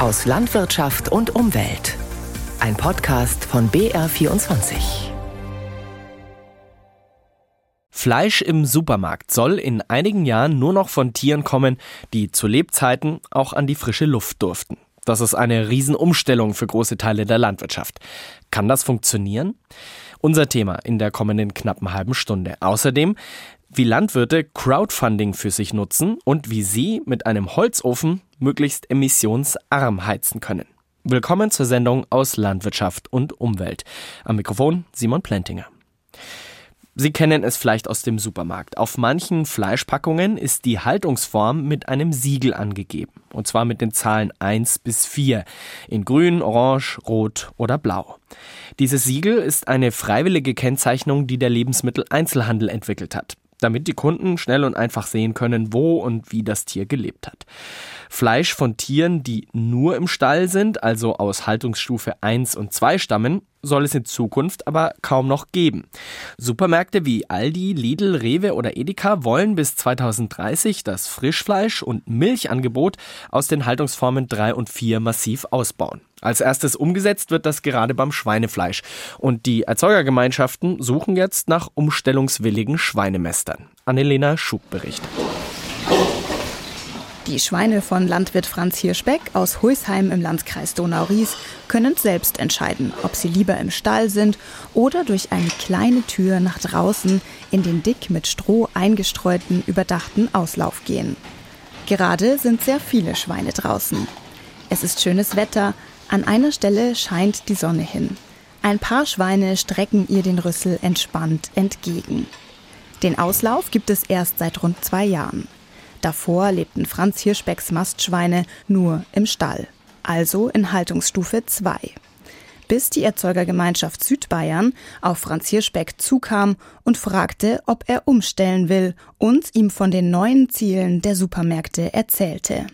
aus Landwirtschaft und Umwelt. Ein Podcast von BR24. Fleisch im Supermarkt soll in einigen Jahren nur noch von Tieren kommen, die zu Lebzeiten auch an die frische Luft durften. Das ist eine Riesenumstellung für große Teile der Landwirtschaft. Kann das funktionieren? Unser Thema in der kommenden knappen halben Stunde. Außerdem, wie Landwirte Crowdfunding für sich nutzen und wie sie mit einem Holzofen möglichst emissionsarm heizen können. Willkommen zur Sendung aus Landwirtschaft und Umwelt. Am Mikrofon Simon Plentinger. Sie kennen es vielleicht aus dem Supermarkt. Auf manchen Fleischpackungen ist die Haltungsform mit einem Siegel angegeben. Und zwar mit den Zahlen 1 bis 4. In grün, orange, rot oder blau. Dieses Siegel ist eine freiwillige Kennzeichnung, die der Lebensmitteleinzelhandel entwickelt hat damit die Kunden schnell und einfach sehen können, wo und wie das Tier gelebt hat. Fleisch von Tieren, die nur im Stall sind, also aus Haltungsstufe 1 und 2 stammen, soll es in Zukunft aber kaum noch geben. Supermärkte wie Aldi, Lidl, Rewe oder Edeka wollen bis 2030 das Frischfleisch- und Milchangebot aus den Haltungsformen 3 und 4 massiv ausbauen. Als erstes umgesetzt wird das gerade beim Schweinefleisch. Und die Erzeugergemeinschaften suchen jetzt nach umstellungswilligen Schweinemestern. Annelena Schub berichtet. Die Schweine von Landwirt Franz Hirschbeck aus Huisheim im Landkreis Donau-Ries können selbst entscheiden, ob sie lieber im Stall sind oder durch eine kleine Tür nach draußen in den dick mit Stroh eingestreuten, überdachten Auslauf gehen. Gerade sind sehr viele Schweine draußen. Es ist schönes Wetter, an einer Stelle scheint die Sonne hin. Ein paar Schweine strecken ihr den Rüssel entspannt entgegen. Den Auslauf gibt es erst seit rund zwei Jahren. Davor lebten Franz Hirschbecks Mastschweine nur im Stall, also in Haltungsstufe 2. Bis die Erzeugergemeinschaft Südbayern auf Franz Hirschbeck zukam und fragte, ob er umstellen will und ihm von den neuen Zielen der Supermärkte erzählte.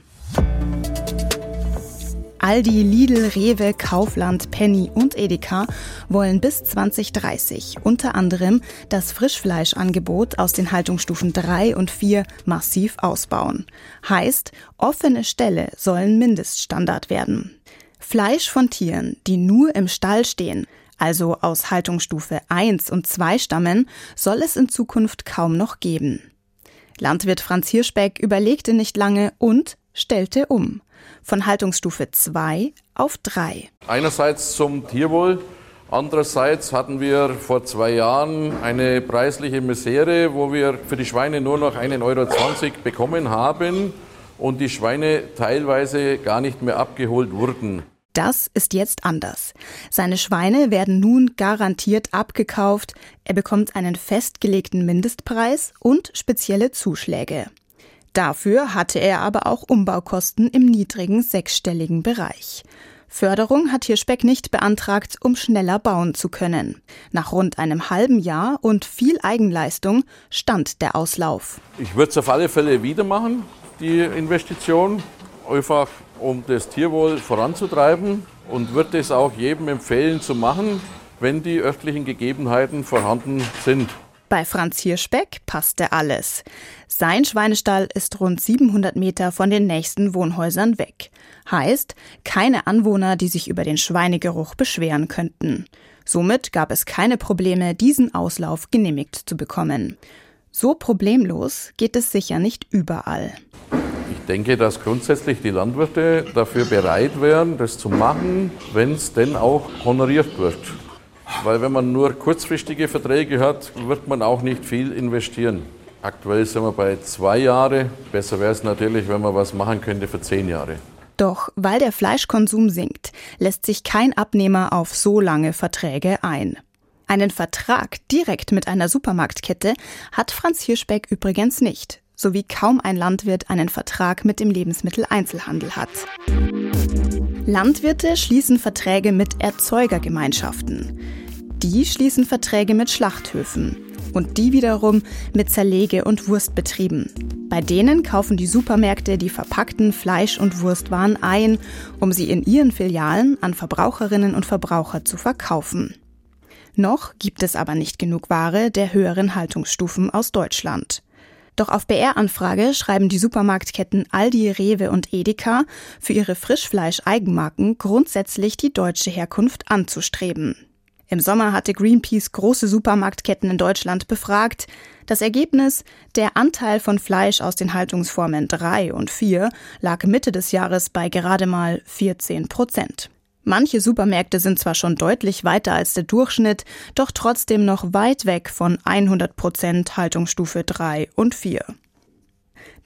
Aldi, Lidl, Rewe, Kaufland, Penny und Edeka wollen bis 2030 unter anderem das Frischfleischangebot aus den Haltungsstufen 3 und 4 massiv ausbauen. Heißt, offene Ställe sollen Mindeststandard werden. Fleisch von Tieren, die nur im Stall stehen, also aus Haltungsstufe 1 und 2 stammen, soll es in Zukunft kaum noch geben. Landwirt Franz Hirschbeck überlegte nicht lange und stellte um von Haltungsstufe 2 auf 3. Einerseits zum Tierwohl, andererseits hatten wir vor zwei Jahren eine preisliche Misere, wo wir für die Schweine nur noch 1,20 Euro bekommen haben und die Schweine teilweise gar nicht mehr abgeholt wurden. Das ist jetzt anders. Seine Schweine werden nun garantiert abgekauft, er bekommt einen festgelegten Mindestpreis und spezielle Zuschläge. Dafür hatte er aber auch Umbaukosten im niedrigen sechsstelligen Bereich. Förderung hat Hirschbeck nicht beantragt, um schneller bauen zu können. Nach rund einem halben Jahr und viel Eigenleistung stand der Auslauf. Ich würde es auf alle Fälle wieder machen, die Investition, einfach um das Tierwohl voranzutreiben und würde es auch jedem empfehlen zu machen, wenn die öffentlichen Gegebenheiten vorhanden sind. Bei Franz Hirschbeck passte alles. Sein Schweinestall ist rund 700 Meter von den nächsten Wohnhäusern weg. Heißt, keine Anwohner, die sich über den Schweinegeruch beschweren könnten. Somit gab es keine Probleme, diesen Auslauf genehmigt zu bekommen. So problemlos geht es sicher nicht überall. Ich denke, dass grundsätzlich die Landwirte dafür bereit wären, das zu machen, wenn es denn auch honoriert wird. Weil wenn man nur kurzfristige Verträge hat, wird man auch nicht viel investieren. Aktuell sind wir bei zwei Jahren. Besser wäre es natürlich, wenn man was machen könnte für zehn Jahre. Doch weil der Fleischkonsum sinkt, lässt sich kein Abnehmer auf so lange Verträge ein. Einen Vertrag direkt mit einer Supermarktkette hat Franz Hirschbeck übrigens nicht, sowie kaum ein Landwirt einen Vertrag mit dem Lebensmitteleinzelhandel hat. Landwirte schließen Verträge mit Erzeugergemeinschaften. Die schließen Verträge mit Schlachthöfen und die wiederum mit Zerlege- und Wurstbetrieben. Bei denen kaufen die Supermärkte die verpackten Fleisch- und Wurstwaren ein, um sie in ihren Filialen an Verbraucherinnen und Verbraucher zu verkaufen. Noch gibt es aber nicht genug Ware der höheren Haltungsstufen aus Deutschland. Doch auf BR-Anfrage schreiben die Supermarktketten Aldi, Rewe und Edeka für ihre Frischfleisch-Eigenmarken grundsätzlich die deutsche Herkunft anzustreben. Im Sommer hatte Greenpeace große Supermarktketten in Deutschland befragt. Das Ergebnis, der Anteil von Fleisch aus den Haltungsformen 3 und 4 lag Mitte des Jahres bei gerade mal 14 Prozent. Manche Supermärkte sind zwar schon deutlich weiter als der Durchschnitt, doch trotzdem noch weit weg von 100 Prozent Haltungsstufe 3 und 4.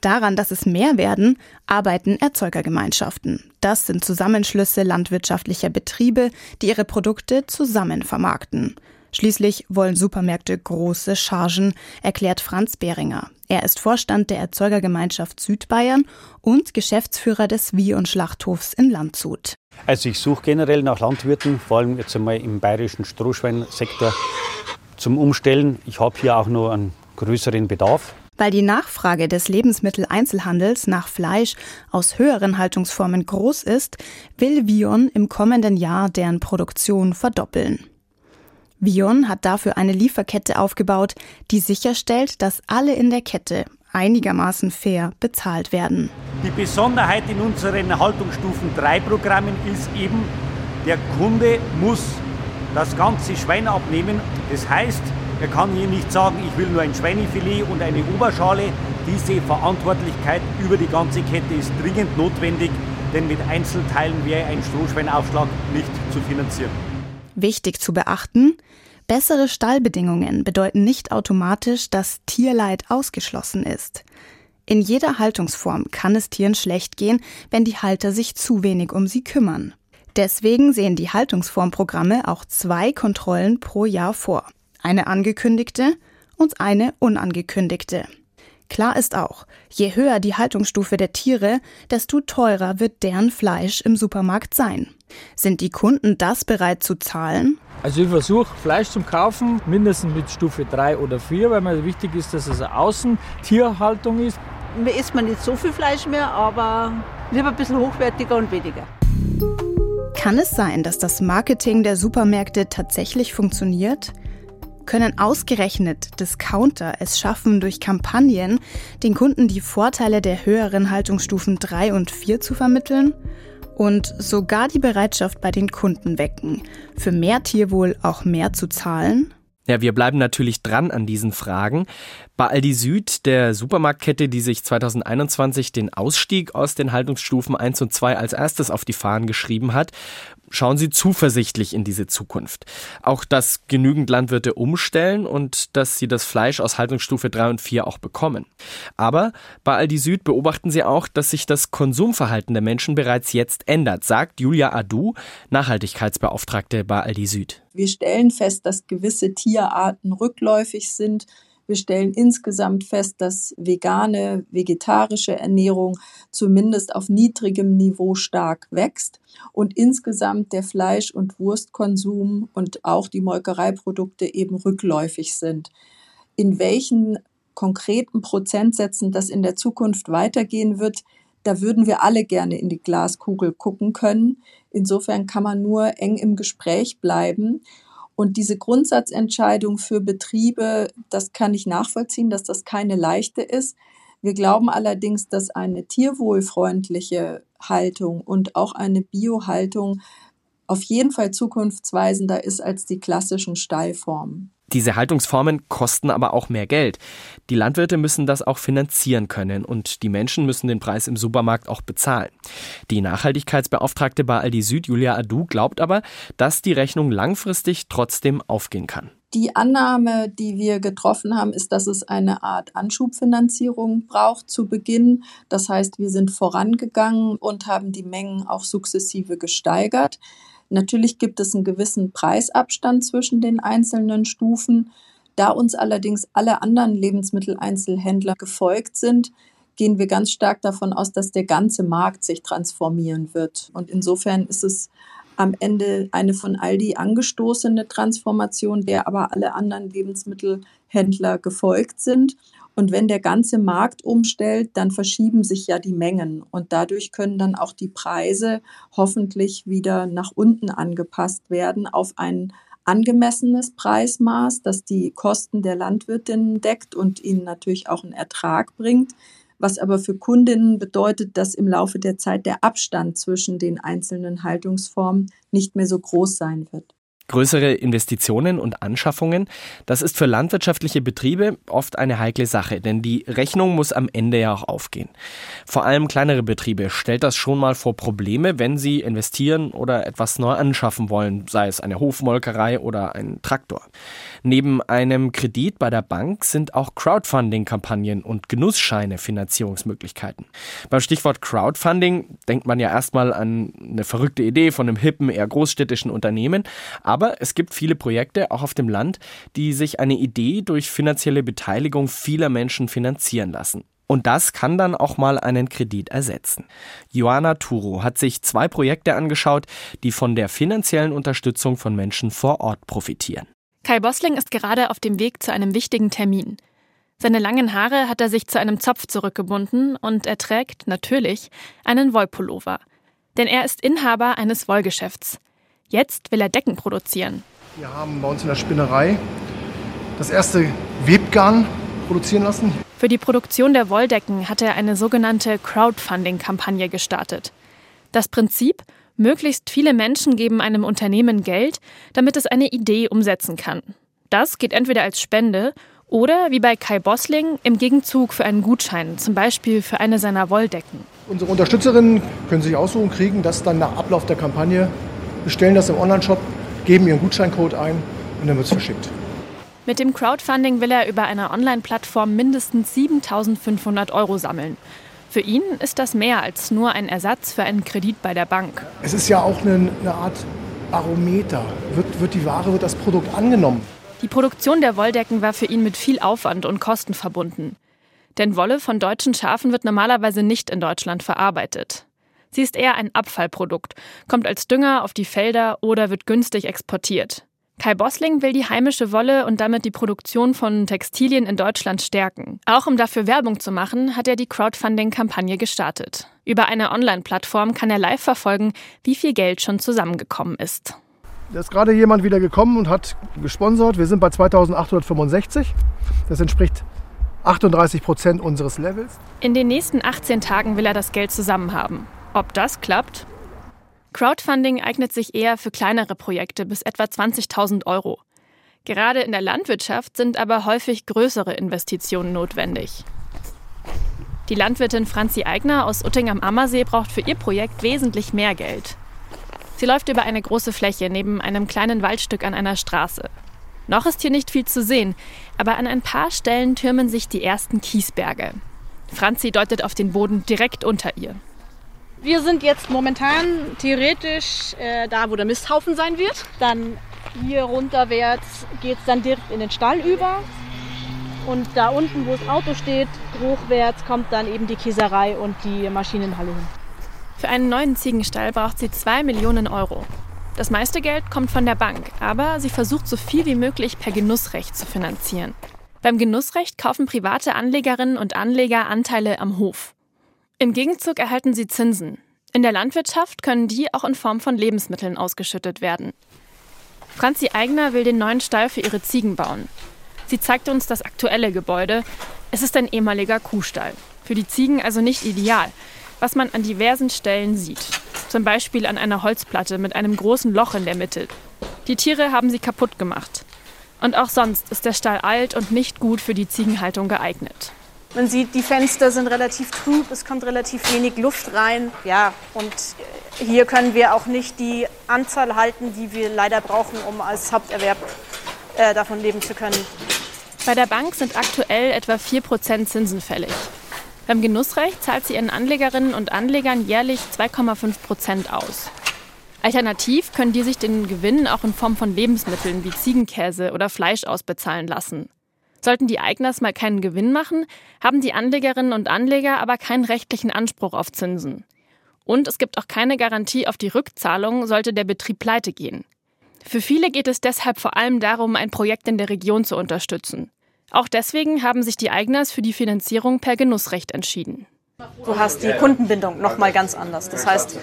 Daran, dass es mehr werden, arbeiten Erzeugergemeinschaften. Das sind Zusammenschlüsse landwirtschaftlicher Betriebe, die ihre Produkte zusammen vermarkten. Schließlich wollen Supermärkte große Chargen, erklärt Franz Behringer. Er ist Vorstand der Erzeugergemeinschaft Südbayern und Geschäftsführer des Wie- und Schlachthofs in Landshut. Also ich suche generell nach Landwirten, vor allem jetzt einmal im bayerischen Strohschweinsektor zum Umstellen. Ich habe hier auch noch einen größeren Bedarf. Weil die Nachfrage des Lebensmitteleinzelhandels nach Fleisch aus höheren Haltungsformen groß ist, will Vion im kommenden Jahr deren Produktion verdoppeln. Vion hat dafür eine Lieferkette aufgebaut, die sicherstellt, dass alle in der Kette einigermaßen fair bezahlt werden. Die Besonderheit in unseren Haltungsstufen 3 Programmen ist eben, der Kunde muss das ganze Schwein abnehmen. Das heißt, er kann hier nicht sagen, ich will nur ein Schweinefilet und eine Oberschale. Diese Verantwortlichkeit über die ganze Kette ist dringend notwendig, denn mit Einzelteilen wäre ein Strohschweinaufschlag nicht zu finanzieren. Wichtig zu beachten, bessere Stallbedingungen bedeuten nicht automatisch, dass Tierleid ausgeschlossen ist. In jeder Haltungsform kann es Tieren schlecht gehen, wenn die Halter sich zu wenig um sie kümmern. Deswegen sehen die Haltungsformprogramme auch zwei Kontrollen pro Jahr vor eine angekündigte und eine unangekündigte. Klar ist auch, je höher die Haltungsstufe der Tiere, desto teurer wird deren Fleisch im Supermarkt sein. Sind die Kunden das bereit zu zahlen? Also ich versuche Fleisch zum Kaufen, mindestens mit Stufe 3 oder 4, weil mir wichtig ist, dass es eine Außentierhaltung ist. Mir isst man nicht so viel Fleisch mehr, aber lieber ein bisschen hochwertiger und weniger. Kann es sein, dass das Marketing der Supermärkte tatsächlich funktioniert? Können ausgerechnet Discounter es schaffen, durch Kampagnen den Kunden die Vorteile der höheren Haltungsstufen 3 und 4 zu vermitteln und sogar die Bereitschaft bei den Kunden wecken, für mehr Tierwohl auch mehr zu zahlen? Ja, wir bleiben natürlich dran an diesen Fragen. Bei Aldi Süd, der Supermarktkette, die sich 2021 den Ausstieg aus den Haltungsstufen 1 und 2 als erstes auf die Fahnen geschrieben hat, schauen Sie zuversichtlich in diese Zukunft. Auch, dass genügend Landwirte umstellen und dass sie das Fleisch aus Haltungsstufe 3 und 4 auch bekommen. Aber bei Aldi Süd beobachten Sie auch, dass sich das Konsumverhalten der Menschen bereits jetzt ändert, sagt Julia Adu, Nachhaltigkeitsbeauftragte bei Aldi Süd. Wir stellen fest, dass gewisse Tierarten rückläufig sind. Wir stellen insgesamt fest, dass vegane, vegetarische Ernährung zumindest auf niedrigem Niveau stark wächst und insgesamt der Fleisch- und Wurstkonsum und auch die Molkereiprodukte eben rückläufig sind. In welchen konkreten Prozentsätzen das in der Zukunft weitergehen wird, da würden wir alle gerne in die Glaskugel gucken können. Insofern kann man nur eng im Gespräch bleiben und diese Grundsatzentscheidung für Betriebe, das kann ich nachvollziehen, dass das keine leichte ist. Wir glauben allerdings, dass eine tierwohlfreundliche Haltung und auch eine Biohaltung auf jeden Fall zukunftsweisender ist als die klassischen Stallformen. Diese Haltungsformen kosten aber auch mehr Geld. Die Landwirte müssen das auch finanzieren können und die Menschen müssen den Preis im Supermarkt auch bezahlen. Die Nachhaltigkeitsbeauftragte bei Aldi Süd, Julia Adu, glaubt aber, dass die Rechnung langfristig trotzdem aufgehen kann. Die Annahme, die wir getroffen haben, ist, dass es eine Art Anschubfinanzierung braucht zu Beginn. Das heißt, wir sind vorangegangen und haben die Mengen auch sukzessive gesteigert. Natürlich gibt es einen gewissen Preisabstand zwischen den einzelnen Stufen. Da uns allerdings alle anderen Lebensmitteleinzelhändler gefolgt sind, gehen wir ganz stark davon aus, dass der ganze Markt sich transformieren wird. Und insofern ist es am Ende eine von Aldi angestoßene Transformation, der aber alle anderen Lebensmittelhändler gefolgt sind. Und wenn der ganze Markt umstellt, dann verschieben sich ja die Mengen und dadurch können dann auch die Preise hoffentlich wieder nach unten angepasst werden auf ein angemessenes Preismaß, das die Kosten der Landwirtinnen deckt und ihnen natürlich auch einen Ertrag bringt, was aber für Kundinnen bedeutet, dass im Laufe der Zeit der Abstand zwischen den einzelnen Haltungsformen nicht mehr so groß sein wird. Größere Investitionen und Anschaffungen, das ist für landwirtschaftliche Betriebe oft eine heikle Sache, denn die Rechnung muss am Ende ja auch aufgehen. Vor allem kleinere Betriebe stellt das schon mal vor Probleme, wenn sie investieren oder etwas neu anschaffen wollen, sei es eine Hofmolkerei oder ein Traktor. Neben einem Kredit bei der Bank sind auch Crowdfunding-Kampagnen und Genussscheine Finanzierungsmöglichkeiten. Beim Stichwort Crowdfunding denkt man ja erstmal an eine verrückte Idee von einem hippen, eher großstädtischen Unternehmen, aber es gibt viele Projekte, auch auf dem Land, die sich eine Idee durch finanzielle Beteiligung vieler Menschen finanzieren lassen. Und das kann dann auch mal einen Kredit ersetzen. Joanna Turo hat sich zwei Projekte angeschaut, die von der finanziellen Unterstützung von Menschen vor Ort profitieren. Kai Bossling ist gerade auf dem Weg zu einem wichtigen Termin. Seine langen Haare hat er sich zu einem Zopf zurückgebunden und er trägt, natürlich, einen Wollpullover. Denn er ist Inhaber eines Wollgeschäfts. Jetzt will er Decken produzieren. Wir haben bei uns in der Spinnerei das erste Webgarn produzieren lassen. Für die Produktion der Wolldecken hat er eine sogenannte Crowdfunding-Kampagne gestartet. Das Prinzip, möglichst viele Menschen geben einem Unternehmen Geld, damit es eine Idee umsetzen kann. Das geht entweder als Spende oder wie bei Kai Bossling im Gegenzug für einen Gutschein, zum Beispiel für eine seiner Wolldecken. Unsere Unterstützerinnen können sich aussuchen, kriegen das dann nach Ablauf der Kampagne bestellen das im Onlineshop, geben ihren Gutscheincode ein und dann wird es verschickt. Mit dem Crowdfunding will er über eine Online-Plattform mindestens 7500 Euro sammeln. Für ihn ist das mehr als nur ein Ersatz für einen Kredit bei der Bank. Es ist ja auch eine, eine Art Barometer. Wird, wird die Ware, wird das Produkt angenommen? Die Produktion der Wolldecken war für ihn mit viel Aufwand und Kosten verbunden. Denn Wolle von deutschen Schafen wird normalerweise nicht in Deutschland verarbeitet. Sie ist eher ein Abfallprodukt, kommt als Dünger auf die Felder oder wird günstig exportiert. Kai Bossling will die heimische Wolle und damit die Produktion von Textilien in Deutschland stärken. Auch um dafür Werbung zu machen, hat er die Crowdfunding-Kampagne gestartet. Über eine Online-Plattform kann er live verfolgen, wie viel Geld schon zusammengekommen ist. Da ist gerade jemand wieder gekommen und hat gesponsert. Wir sind bei 2865. Das entspricht 38 Prozent unseres Levels. In den nächsten 18 Tagen will er das Geld zusammen haben. Ob das klappt? Crowdfunding eignet sich eher für kleinere Projekte bis etwa 20.000 Euro. Gerade in der Landwirtschaft sind aber häufig größere Investitionen notwendig. Die Landwirtin Franzi Eigner aus Utting am Ammersee braucht für ihr Projekt wesentlich mehr Geld. Sie läuft über eine große Fläche neben einem kleinen Waldstück an einer Straße. Noch ist hier nicht viel zu sehen, aber an ein paar Stellen türmen sich die ersten Kiesberge. Franzi deutet auf den Boden direkt unter ihr. Wir sind jetzt momentan theoretisch äh, da, wo der Misthaufen sein wird. Dann hier runterwärts geht es dann direkt in den Stall über. Und da unten, wo das Auto steht, hochwärts kommt dann eben die Käserei und die Maschinenhalle hin. Für einen neuen Ziegenstall braucht sie 2 Millionen Euro. Das meiste Geld kommt von der Bank, aber sie versucht so viel wie möglich per Genussrecht zu finanzieren. Beim Genussrecht kaufen private Anlegerinnen und Anleger Anteile am Hof. Im Gegenzug erhalten sie Zinsen. In der Landwirtschaft können die auch in Form von Lebensmitteln ausgeschüttet werden. Franzi Eigner will den neuen Stall für ihre Ziegen bauen. Sie zeigt uns das aktuelle Gebäude. Es ist ein ehemaliger Kuhstall. Für die Ziegen also nicht ideal, was man an diversen Stellen sieht. Zum Beispiel an einer Holzplatte mit einem großen Loch in der Mitte. Die Tiere haben sie kaputt gemacht. Und auch sonst ist der Stall alt und nicht gut für die Ziegenhaltung geeignet. Man sieht, die Fenster sind relativ trüb, es kommt relativ wenig Luft rein. Ja, und hier können wir auch nicht die Anzahl halten, die wir leider brauchen, um als Haupterwerb äh, davon leben zu können. Bei der Bank sind aktuell etwa 4% Zinsen fällig. Beim Genussrecht zahlt sie ihren Anlegerinnen und Anlegern jährlich 2,5% aus. Alternativ können die sich den Gewinn auch in Form von Lebensmitteln wie Ziegenkäse oder Fleisch ausbezahlen lassen. Sollten die Eigners mal keinen Gewinn machen, haben die Anlegerinnen und Anleger aber keinen rechtlichen Anspruch auf Zinsen. Und es gibt auch keine Garantie auf die Rückzahlung, sollte der Betrieb pleite gehen. Für viele geht es deshalb vor allem darum, ein Projekt in der Region zu unterstützen. Auch deswegen haben sich die Eigners für die Finanzierung per Genussrecht entschieden. Du hast die Kundenbindung noch mal ganz anders. Das heißt,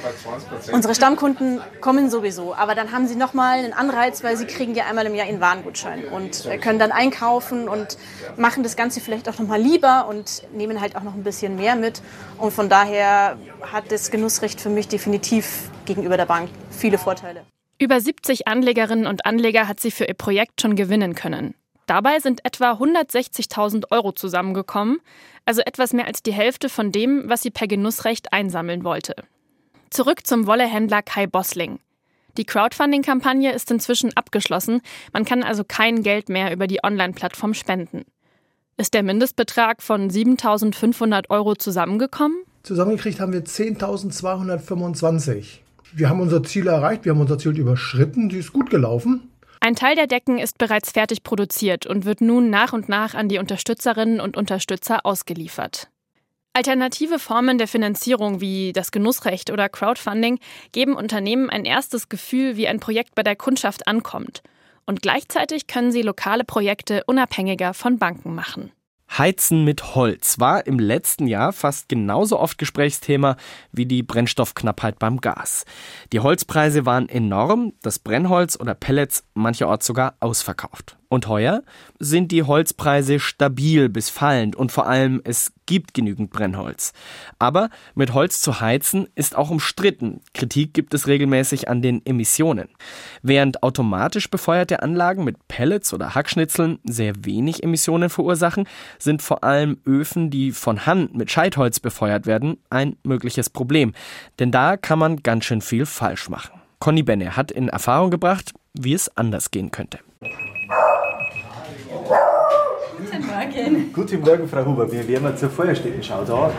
unsere Stammkunden kommen sowieso, aber dann haben sie noch mal einen Anreiz, weil sie kriegen ja einmal im Jahr ihren Warengutschein und können dann einkaufen und machen das Ganze vielleicht auch noch mal lieber und nehmen halt auch noch ein bisschen mehr mit. Und von daher hat das Genussrecht für mich definitiv gegenüber der Bank viele Vorteile. Über 70 Anlegerinnen und Anleger hat sie für ihr Projekt schon gewinnen können. Dabei sind etwa 160.000 Euro zusammengekommen, also etwas mehr als die Hälfte von dem, was sie per Genussrecht einsammeln wollte. Zurück zum Wollehändler Kai Bossling. Die Crowdfunding-Kampagne ist inzwischen abgeschlossen, man kann also kein Geld mehr über die Online-Plattform spenden. Ist der Mindestbetrag von 7.500 Euro zusammengekommen? Zusammengekriegt haben wir 10.225. Wir haben unser Ziel erreicht, wir haben unser Ziel überschritten, die ist gut gelaufen. Ein Teil der Decken ist bereits fertig produziert und wird nun nach und nach an die Unterstützerinnen und Unterstützer ausgeliefert. Alternative Formen der Finanzierung wie das Genussrecht oder Crowdfunding geben Unternehmen ein erstes Gefühl, wie ein Projekt bei der Kundschaft ankommt. Und gleichzeitig können sie lokale Projekte unabhängiger von Banken machen. Heizen mit Holz war im letzten Jahr fast genauso oft Gesprächsthema wie die Brennstoffknappheit beim Gas. Die Holzpreise waren enorm, das Brennholz oder Pellets mancherorts sogar ausverkauft. Und heuer sind die Holzpreise stabil bis fallend und vor allem es gibt genügend Brennholz. Aber mit Holz zu heizen ist auch umstritten. Kritik gibt es regelmäßig an den Emissionen. Während automatisch befeuerte Anlagen mit Pellets oder Hackschnitzeln sehr wenig Emissionen verursachen, sind vor allem Öfen, die von Hand mit Scheitholz befeuert werden, ein mögliches Problem. Denn da kann man ganz schön viel falsch machen. Conny Benne hat in Erfahrung gebracht, wie es anders gehen könnte. Guten Morgen. Guten Morgen, Frau Huber. Wir werden mal zur Feuerstättenschau da.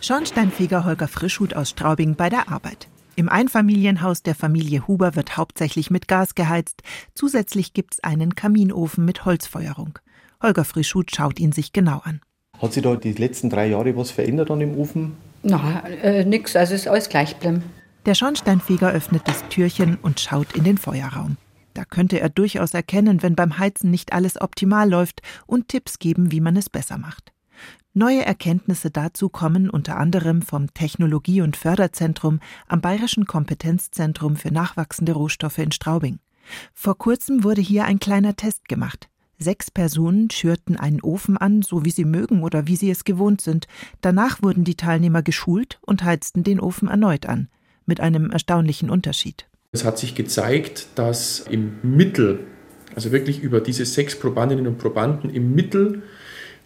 Schornsteinfeger Holger Frischhut aus Straubing bei der Arbeit. Im Einfamilienhaus der Familie Huber wird hauptsächlich mit Gas geheizt. Zusätzlich gibt's einen Kaminofen mit Holzfeuerung. Holger Frischhut schaut ihn sich genau an. Hat sich da die letzten drei Jahre was verändert an dem Ofen? Na, äh, nix. Also ist alles gleich geblieben. Der Schornsteinfeger öffnet das Türchen und schaut in den Feuerraum. Da könnte er durchaus erkennen, wenn beim Heizen nicht alles optimal läuft und Tipps geben, wie man es besser macht. Neue Erkenntnisse dazu kommen unter anderem vom Technologie- und Förderzentrum am Bayerischen Kompetenzzentrum für nachwachsende Rohstoffe in Straubing. Vor kurzem wurde hier ein kleiner Test gemacht. Sechs Personen schürten einen Ofen an, so wie sie mögen oder wie sie es gewohnt sind. Danach wurden die Teilnehmer geschult und heizten den Ofen erneut an, mit einem erstaunlichen Unterschied. Es hat sich gezeigt, dass im Mittel, also wirklich über diese sechs Probandinnen und Probanden, im Mittel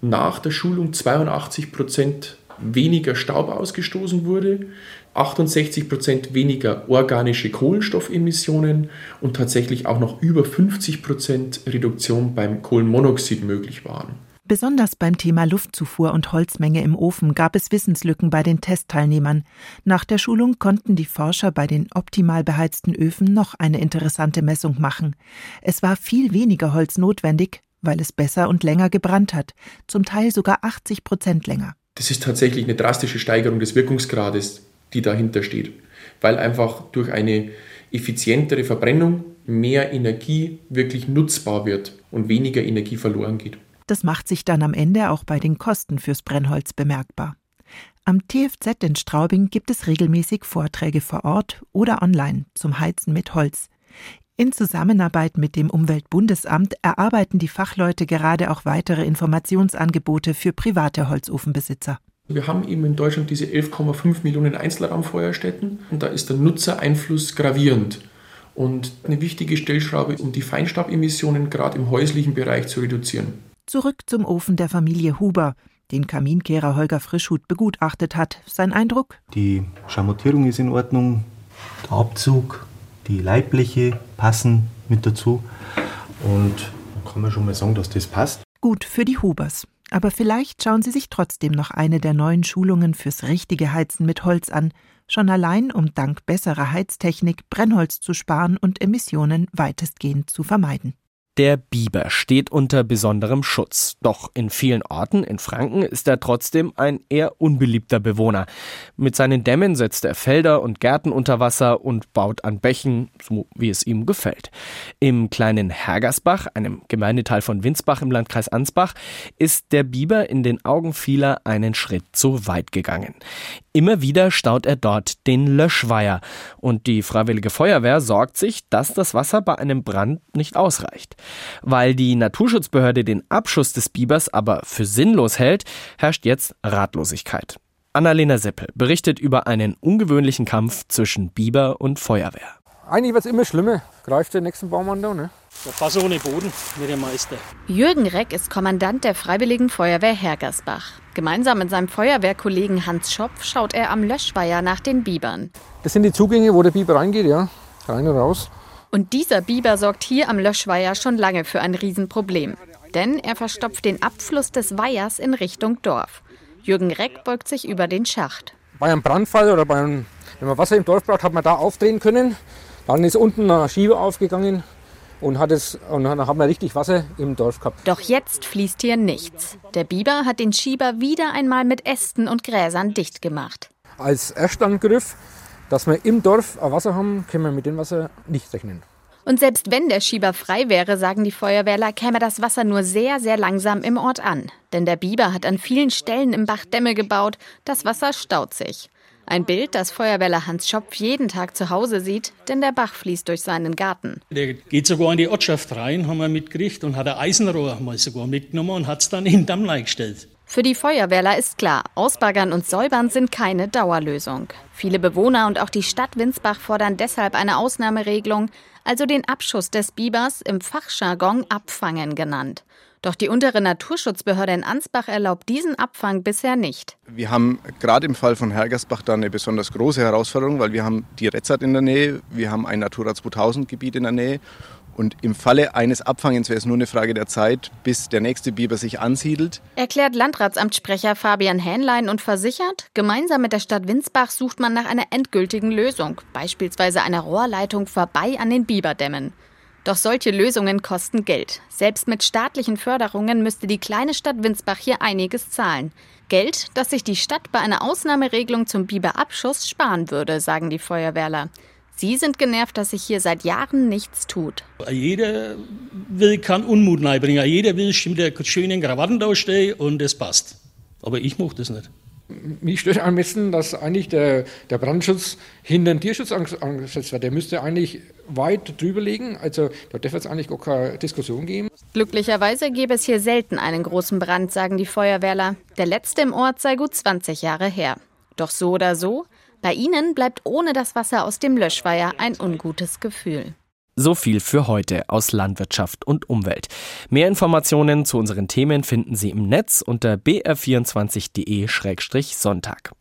nach der Schulung 82 Prozent weniger Staub ausgestoßen wurde, 68 Prozent weniger organische Kohlenstoffemissionen und tatsächlich auch noch über 50 Prozent Reduktion beim Kohlenmonoxid möglich waren. Besonders beim Thema Luftzufuhr und Holzmenge im Ofen gab es Wissenslücken bei den Testteilnehmern. Nach der Schulung konnten die Forscher bei den optimal beheizten Öfen noch eine interessante Messung machen. Es war viel weniger Holz notwendig, weil es besser und länger gebrannt hat, zum Teil sogar 80 Prozent länger. Das ist tatsächlich eine drastische Steigerung des Wirkungsgrades, die dahinter steht, weil einfach durch eine effizientere Verbrennung mehr Energie wirklich nutzbar wird und weniger Energie verloren geht. Das macht sich dann am Ende auch bei den Kosten fürs Brennholz bemerkbar. Am TFZ in Straubing gibt es regelmäßig Vorträge vor Ort oder online zum Heizen mit Holz. In Zusammenarbeit mit dem Umweltbundesamt erarbeiten die Fachleute gerade auch weitere Informationsangebote für private Holzofenbesitzer. Wir haben eben in Deutschland diese 11,5 Millionen Einzelraumfeuerstätten und da ist der Nutzereinfluss gravierend. Und eine wichtige Stellschraube, um die Feinstaubemissionen gerade im häuslichen Bereich zu reduzieren. Zurück zum Ofen der Familie Huber, den Kaminkehrer Holger Frischhut begutachtet hat. Sein Eindruck? Die Schamottierung ist in Ordnung, der Abzug, die Leibliche passen mit dazu. Und da kann man schon mal sagen, dass das passt. Gut für die Hubers. Aber vielleicht schauen Sie sich trotzdem noch eine der neuen Schulungen fürs richtige Heizen mit Holz an, schon allein um dank besserer Heiztechnik Brennholz zu sparen und Emissionen weitestgehend zu vermeiden. Der Biber steht unter besonderem Schutz. Doch in vielen Orten in Franken ist er trotzdem ein eher unbeliebter Bewohner. Mit seinen Dämmen setzt er Felder und Gärten unter Wasser und baut an Bächen, so wie es ihm gefällt. Im kleinen Hergersbach, einem Gemeindeteil von Winsbach im Landkreis Ansbach, ist der Biber in den Augen vieler einen Schritt zu weit gegangen. Immer wieder staut er dort den Löschweiher und die Freiwillige Feuerwehr sorgt sich, dass das Wasser bei einem Brand nicht ausreicht. Weil die Naturschutzbehörde den Abschuss des Bibers aber für sinnlos hält, herrscht jetzt Ratlosigkeit. Annalena Seppel berichtet über einen ungewöhnlichen Kampf zwischen Biber und Feuerwehr. Eigentlich wird es immer schlimmer. Greift den nächsten Baum an ne? Der Pass ohne Boden wird der Meister. Jürgen Reck ist Kommandant der Freiwilligen Feuerwehr Hergersbach. Gemeinsam mit seinem Feuerwehrkollegen Hans Schopf schaut er am Löschweiher nach den Bibern. Das sind die Zugänge, wo der Biber reingeht, ja. Rein und raus. Und dieser Biber sorgt hier am Löschweiher schon lange für ein Riesenproblem. Denn er verstopft den Abfluss des Weihers in Richtung Dorf. Jürgen Reck beugt sich über den Schacht. Bei einem Brandfall oder bei einem, wenn man Wasser im Dorf braucht, hat man da aufdrehen können. Dann ist unten ein Schieber aufgegangen und, hat es, und dann haben wir richtig Wasser im Dorf gehabt. Doch jetzt fließt hier nichts. Der Biber hat den Schieber wieder einmal mit Ästen und Gräsern dicht gemacht. Als Erstangriff, dass wir im Dorf Wasser haben, können wir mit dem Wasser nicht rechnen. Und selbst wenn der Schieber frei wäre, sagen die Feuerwehrler, käme das Wasser nur sehr, sehr langsam im Ort an. Denn der Biber hat an vielen Stellen im Bach Dämme gebaut. Das Wasser staut sich. Ein Bild, das Feuerwehrler Hans Schopf jeden Tag zu Hause sieht, denn der Bach fließt durch seinen Garten. Der geht sogar in die Ortschaft rein, haben wir mitgekriegt, und hat ein Eisenrohr mal sogar mitgenommen und hat es dann in den Damm gestellt. Für die Feuerwehrler ist klar, Ausbaggern und Säubern sind keine Dauerlösung. Viele Bewohner und auch die Stadt Winsbach fordern deshalb eine Ausnahmeregelung, also den Abschuss des Bibers im Fachjargon Abfangen genannt. Doch die untere Naturschutzbehörde in Ansbach erlaubt diesen Abfang bisher nicht. Wir haben gerade im Fall von Hergersbach da eine besonders große Herausforderung, weil wir haben die Retzart in der Nähe, wir haben ein Natura 2000 Gebiet in der Nähe und im Falle eines Abfangens wäre es nur eine Frage der Zeit, bis der nächste Biber sich ansiedelt. Erklärt Landratsamtssprecher Fabian Hähnlein und versichert, gemeinsam mit der Stadt Winsbach sucht man nach einer endgültigen Lösung, beispielsweise einer Rohrleitung vorbei an den Biberdämmen. Doch solche Lösungen kosten Geld. Selbst mit staatlichen Förderungen müsste die kleine Stadt Winsbach hier einiges zahlen. Geld, das sich die Stadt bei einer Ausnahmeregelung zum Biberabschuss sparen würde, sagen die Feuerwehrler. Sie sind genervt, dass sich hier seit Jahren nichts tut. Jeder will, kann Unmut reinbringen. Jeder will mit der schönen Krawatten da stehen und es passt. Aber ich mache das nicht. Mich stört am besten, dass eigentlich der, der Brandschutz hinter den Tierschutz angesetzt wird. Der müsste eigentlich weit drüber liegen. Also da darf es eigentlich gar keine Diskussion geben. Glücklicherweise gäbe es hier selten einen großen Brand, sagen die Feuerwehrler. Der letzte im Ort sei gut 20 Jahre her. Doch so oder so, bei ihnen bleibt ohne das Wasser aus dem Löschweiher ein ungutes Gefühl. So viel für heute aus Landwirtschaft und Umwelt. Mehr Informationen zu unseren Themen finden Sie im Netz unter br24.de-sonntag.